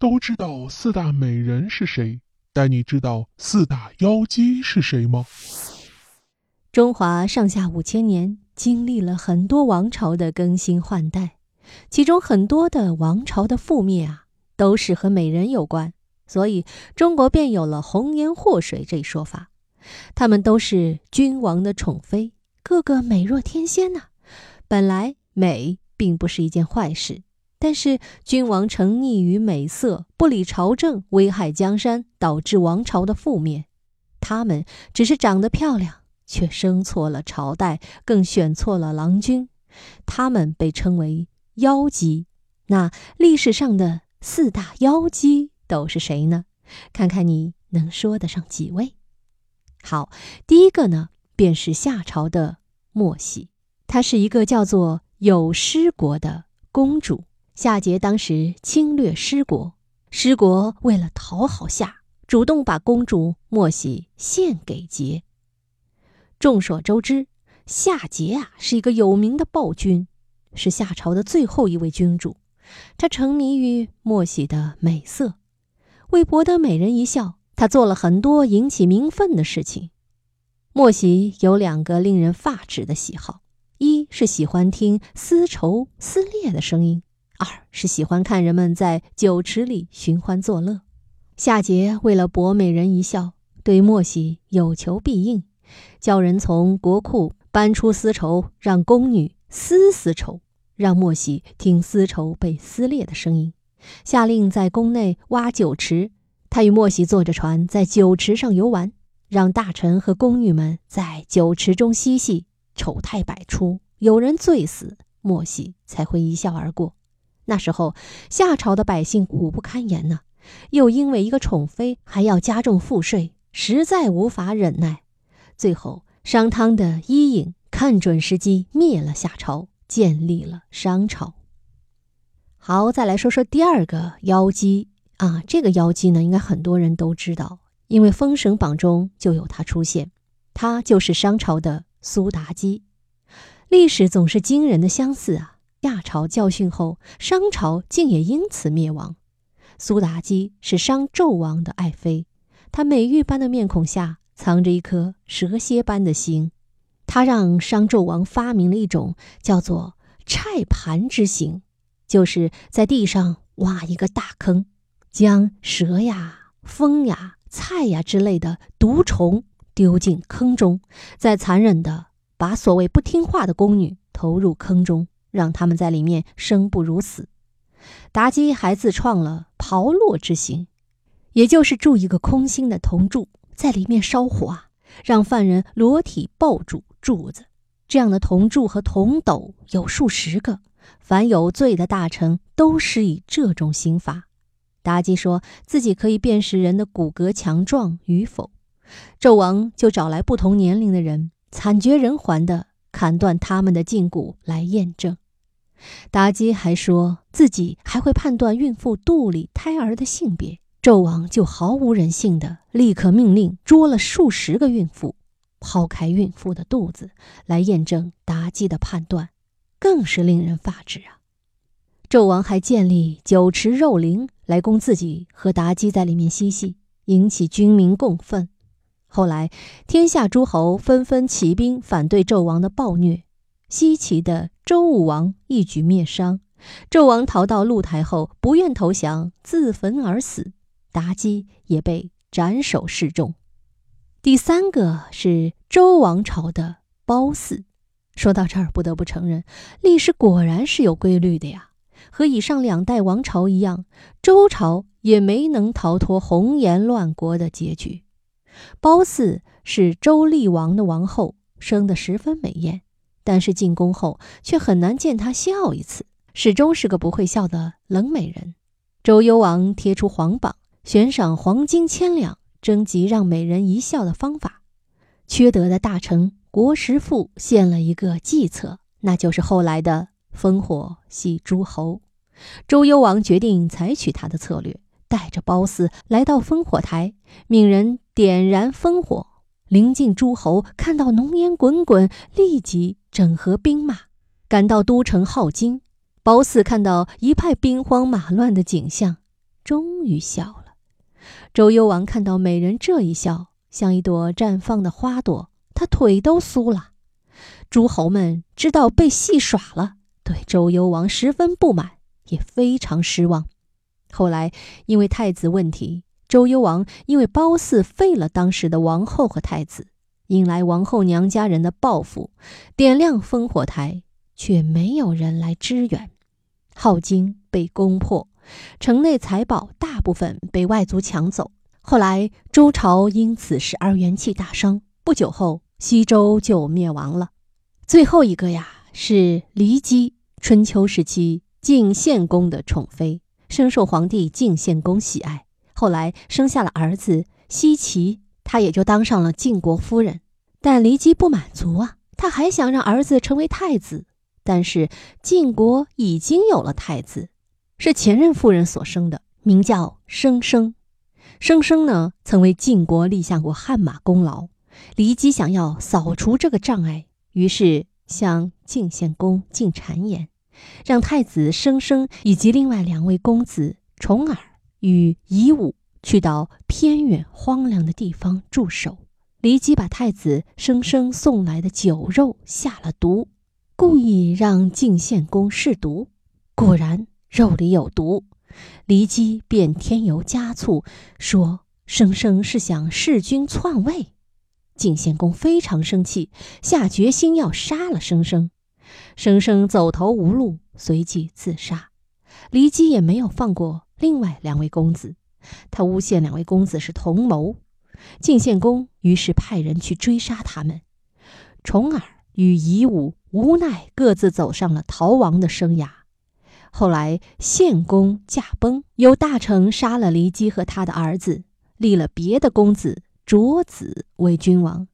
都知道四大美人是谁，但你知道四大妖姬是谁吗？中华上下五千年，经历了很多王朝的更新换代，其中很多的王朝的覆灭啊，都是和美人有关，所以中国便有了“红颜祸水”这一说法。他们都是君王的宠妃，个个美若天仙呐。本来美并不是一件坏事，但是君王沉溺于美色，不理朝政，危害江山，导致王朝的覆灭。他们只是长得漂亮。却生错了朝代，更选错了郎君，他们被称为妖姬。那历史上的四大妖姬都是谁呢？看看你能说得上几位？好，第一个呢，便是夏朝的莫喜，她是一个叫做有失国的公主。夏桀当时侵略失国，失国为了讨好夏，主动把公主莫喜献给桀。众所周知，夏桀啊是一个有名的暴君，是夏朝的最后一位君主。他沉迷于莫喜的美色，为博得美人一笑，他做了很多引起民愤的事情。莫喜有两个令人发指的喜好：一是喜欢听丝绸撕裂的声音；二是喜欢看人们在酒池里寻欢作乐。夏桀为了博美人一笑，对莫喜有求必应。叫人从国库搬出丝绸，让宫女撕丝绸，让莫喜听丝绸被撕裂的声音。下令在宫内挖酒池，他与莫喜坐着船在酒池上游玩，让大臣和宫女们在酒池中嬉戏，丑态百出。有人醉死，莫喜才会一笑而过。那时候夏朝的百姓苦不堪言呢，又因为一个宠妃还要加重赋税，实在无法忍耐。最后，商汤的伊尹看准时机灭了夏朝，建立了商朝。好，再来说说第二个妖姬啊，这个妖姬呢，应该很多人都知道，因为《封神榜》中就有她出现。她就是商朝的苏妲己。历史总是惊人的相似啊！夏朝教训后，商朝竟也因此灭亡。苏妲己是商纣王的爱妃，她美玉般的面孔下。藏着一颗蛇蝎般的心，他让商纣王发明了一种叫做“拆盘之刑”，就是在地上挖一个大坑，将蛇呀、蜂呀、菜呀之类的毒虫丢进坑中，再残忍的把所谓不听话的宫女投入坑中，让他们在里面生不如死。妲己还自创了“炮烙之刑”，也就是铸一个空心的铜柱。在里面烧火啊，让犯人裸体抱住柱子，这样的铜柱和铜斗有数十个，凡有罪的大臣都施以这种刑罚。妲己说自己可以辨识人的骨骼强壮与否，纣王就找来不同年龄的人，惨绝人寰的砍断他们的胫骨来验证。妲己还说自己还会判断孕妇肚里胎儿的性别。纣王就毫无人性的立刻命令捉了数十个孕妇，剖开孕妇的肚子来验证妲己的判断，更是令人发指啊！纣王还建立酒池肉林来供自己和妲己在里面嬉戏，引起军民共愤。后来天下诸侯纷纷起兵反对纣王的暴虐，西岐的周武王一举灭商，纣王逃到露台后不愿投降，自焚而死。妲己也被斩首示众。第三个是周王朝的褒姒。说到这儿，不得不承认，历史果然是有规律的呀。和以上两代王朝一样，周朝也没能逃脱红颜乱国的结局。褒姒是周厉王的王后，生得十分美艳，但是进宫后却很难见她笑一次，始终是个不会笑的冷美人。周幽王贴出皇榜。悬赏黄金千两，征集让美人一笑的方法。缺德的大臣国师傅献了一个计策，那就是后来的烽火戏诸侯。周幽王决定采取他的策略，带着褒姒来到烽火台，命人点燃烽火。临近诸侯看到浓烟滚滚，立即整合兵马，赶到都城镐京。褒姒看到一派兵荒马乱的景象。终于笑了。周幽王看到美人这一笑，像一朵绽放的花朵，他腿都酥了。诸侯们知道被戏耍了，对周幽王十分不满，也非常失望。后来因为太子问题，周幽王因为褒姒废了当时的王后和太子，引来王后娘家人的报复，点亮烽火台，却没有人来支援。镐京被攻破，城内财宝大部分被外族抢走。后来周朝因此事而元气大伤，不久后西周就灭亡了。最后一个呀，是骊姬，春秋时期晋献公的宠妃，深受皇帝晋献公喜爱。后来生下了儿子奚齐，他也就当上了晋国夫人。但骊姬不满足啊，她还想让儿子成为太子。但是晋国已经有了太子，是前任夫人所生的，名叫生生。生生呢，曾为晋国立下过汗马功劳。骊姬想要扫除这个障碍，于是向晋献公进谗言，让太子生生以及另外两位公子重耳与夷吾去到偏远荒凉的地方驻守。骊姬把太子生生送来的酒肉下了毒。故意让晋献公试毒，果然肉里有毒。骊姬便添油加醋，说生生是想弑君篡位。晋献公非常生气，下决心要杀了生生。生生走投无路，随即自杀。骊姬也没有放过另外两位公子，他诬陷两位公子是同谋。晋献公于是派人去追杀他们。重耳与夷吾。无奈，各自走上了逃亡的生涯。后来，献公驾崩，由大臣杀了骊姬和他的儿子，立了别的公子卓子为君王。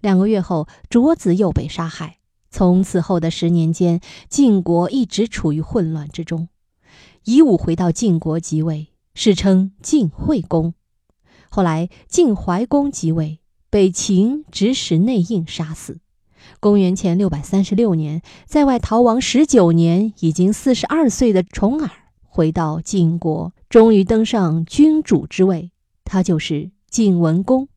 两个月后，卓子又被杀害。从此后的十年间，晋国一直处于混乱之中。夷吾回到晋国即位，史称晋惠公。后来，晋怀公即位，被秦指使内应杀死。公元前六百三十六年，在外逃亡十九年，已经四十二岁的重耳回到晋国，终于登上君主之位。他就是晋文公。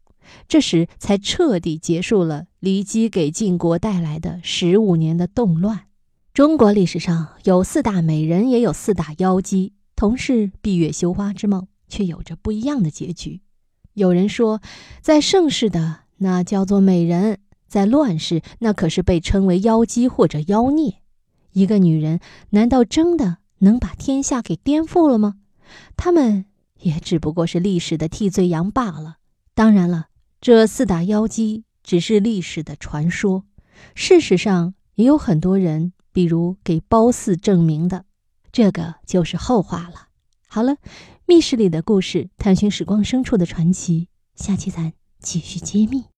这时才彻底结束了骊姬给晋国带来的十五年的动乱。中国历史上有四大美人，也有四大妖姬，同是闭月羞花之貌，却有着不一样的结局。有人说，在盛世的那叫做美人。在乱世，那可是被称为妖姬或者妖孽。一个女人，难道真的能把天下给颠覆了吗？她们也只不过是历史的替罪羊罢了。当然了，这四大妖姬只是历史的传说，事实上也有很多人，比如给褒姒证明的，这个就是后话了。好了，密室里的故事，探寻时光深处的传奇，下期咱继续揭秘。